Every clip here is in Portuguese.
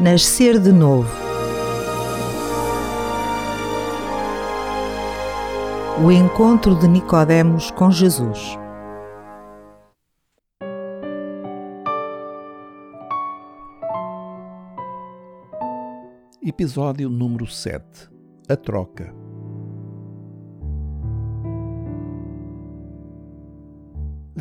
Nascer de novo. O encontro de Nicodemos com Jesus. Episódio número 7 A Troca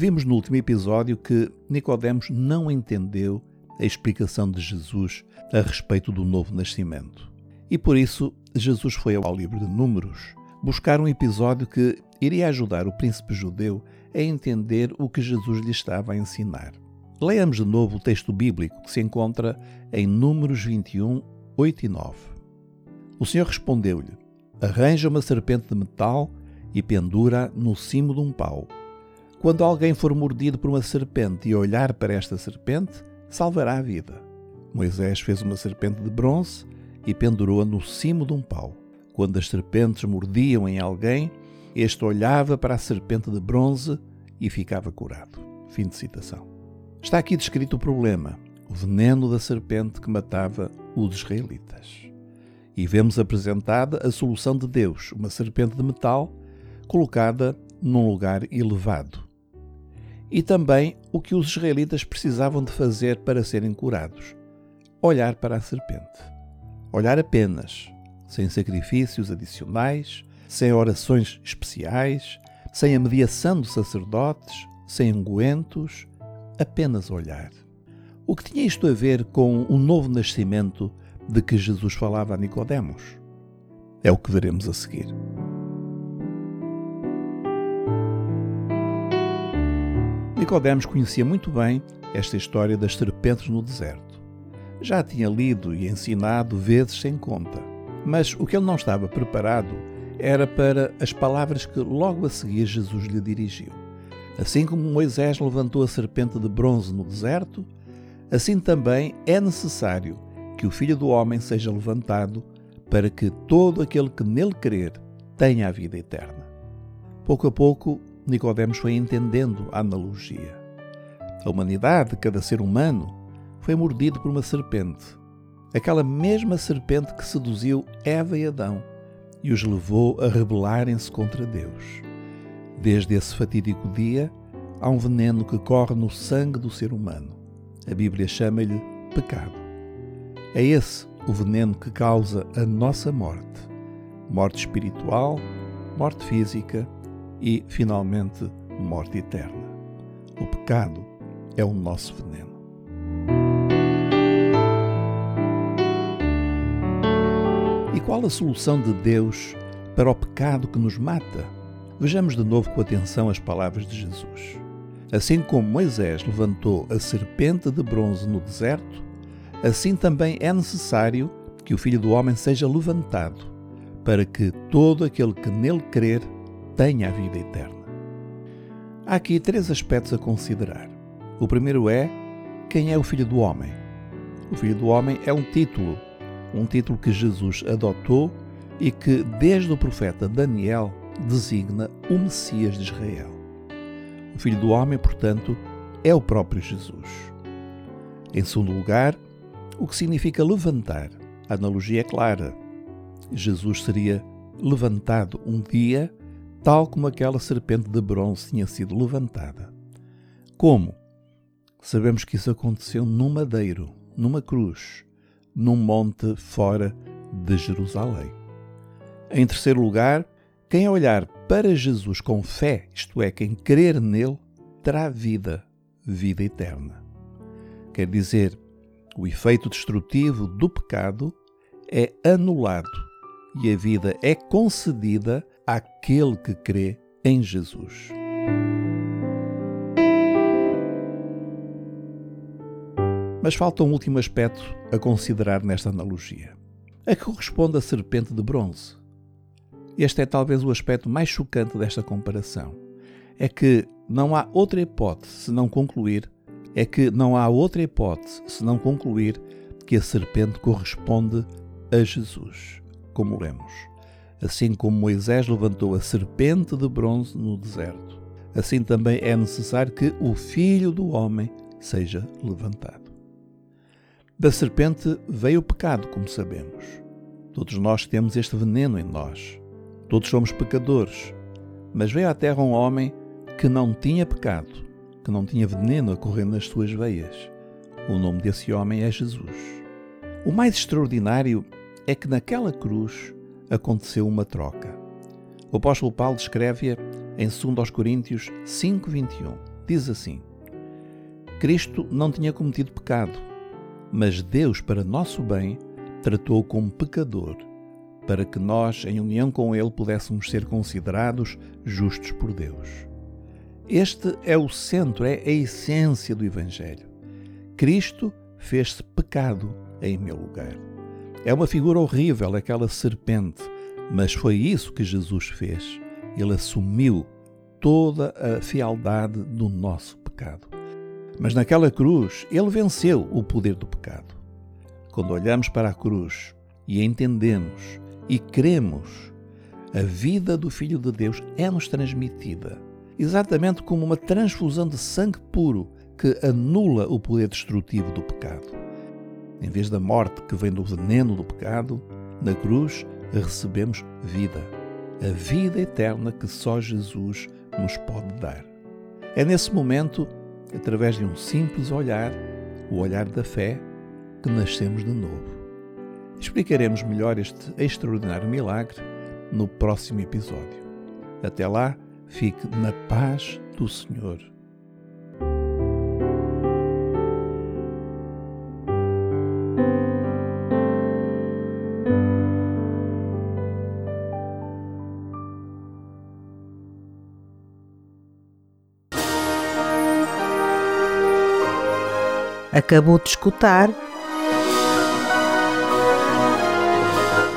Vimos no último episódio que Nicodemos não entendeu a explicação de Jesus a respeito do novo nascimento. E por isso Jesus foi ao livro de Números buscar um episódio que iria ajudar o príncipe judeu a entender o que Jesus lhe estava a ensinar. Leamos de novo o texto bíblico que se encontra em Números 21, 8 e 9. O Senhor respondeu-lhe: Arranja uma serpente de metal e pendura no cimo de um pau. Quando alguém for mordido por uma serpente e olhar para esta serpente, salvará a vida. Moisés fez uma serpente de bronze e pendurou-a no cimo de um pau. Quando as serpentes mordiam em alguém, este olhava para a serpente de bronze e ficava curado. Fim de citação. Está aqui descrito o problema, o veneno da serpente que matava os israelitas. E vemos apresentada a solução de Deus, uma serpente de metal colocada num lugar elevado e também o que os israelitas precisavam de fazer para serem curados: olhar para a serpente. Olhar apenas, sem sacrifícios adicionais, sem orações especiais, sem a mediação dos sacerdotes, sem ungüentos, apenas olhar. O que tinha isto a ver com o novo nascimento de que Jesus falava a Nicodemos? É o que veremos a seguir. Nicodemos conhecia muito bem esta história das serpentes no deserto. Já a tinha lido e ensinado vezes sem conta. Mas o que ele não estava preparado era para as palavras que logo a seguir Jesus lhe dirigiu. Assim como Moisés levantou a serpente de bronze no deserto, assim também é necessário que o Filho do Homem seja levantado para que todo aquele que nele crer tenha a vida eterna. Pouco a pouco, Nicodemos foi entendendo a analogia. A humanidade, cada ser humano, foi mordido por uma serpente. Aquela mesma serpente que seduziu Eva e Adão e os levou a rebelarem-se contra Deus. Desde esse fatídico dia, há um veneno que corre no sangue do ser humano. A Bíblia chama-lhe pecado. É esse o veneno que causa a nossa morte. Morte espiritual, morte física e, finalmente, morte eterna. O pecado é o nosso veneno. E qual a solução de Deus para o pecado que nos mata? Vejamos de novo com atenção as palavras de Jesus. Assim como Moisés levantou a serpente de bronze no deserto, assim também é necessário que o Filho do Homem seja levantado, para que todo aquele que nele crer tenha a vida eterna. Há aqui três aspectos a considerar. O primeiro é quem é o Filho do Homem. O Filho do Homem é um título, um título que Jesus adotou e que, desde o profeta Daniel, designa o Messias de Israel. O Filho do Homem, portanto, é o próprio Jesus. Em segundo lugar, o que significa levantar. A analogia é clara. Jesus seria levantado um dia tal como aquela serpente de bronze tinha sido levantada. Como? Sabemos que isso aconteceu num madeiro, numa cruz, num monte fora de Jerusalém. Em terceiro lugar, quem olhar para Jesus com fé, isto é, quem crer nele, terá vida, vida eterna. Quer dizer, o efeito destrutivo do pecado é anulado e a vida é concedida àquele que crê em Jesus. Mas falta um último aspecto a considerar nesta analogia. A que corresponde a serpente de bronze? Este é talvez o aspecto mais chocante desta comparação. É que não há outra hipótese senão concluir, é que não há outra hipótese senão concluir que a serpente corresponde a Jesus, como lemos. Assim como Moisés levantou a serpente de bronze no deserto, assim também é necessário que o Filho do Homem seja levantado. Da serpente veio o pecado, como sabemos. Todos nós temos este veneno em nós. Todos somos pecadores. Mas veio à terra um homem que não tinha pecado, que não tinha veneno a correr nas suas veias. O nome desse homem é Jesus. O mais extraordinário é que naquela cruz aconteceu uma troca. O apóstolo Paulo descreve-a em 2 Coríntios 5:21. Diz assim: Cristo não tinha cometido pecado, mas Deus, para nosso bem, tratou como pecador, para que nós, em união com ele, pudéssemos ser considerados justos por Deus. Este é o centro, é a essência do Evangelho. Cristo fez-se pecado em meu lugar. É uma figura horrível, aquela serpente, mas foi isso que Jesus fez. Ele assumiu toda a fialdade do nosso pecado. Mas naquela cruz, ele venceu o poder do pecado. Quando olhamos para a cruz e entendemos e cremos, a vida do Filho de Deus é-nos transmitida, exatamente como uma transfusão de sangue puro que anula o poder destrutivo do pecado. Em vez da morte que vem do veneno do pecado, na cruz recebemos vida, a vida eterna que só Jesus nos pode dar. É nesse momento, através de um simples olhar, o olhar da fé, que nascemos de novo. Explicaremos melhor este extraordinário milagre no próximo episódio. Até lá, fique na paz do Senhor. Acabou de escutar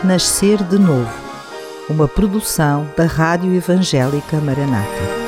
Nascer de Novo, uma produção da Rádio Evangélica Maranata.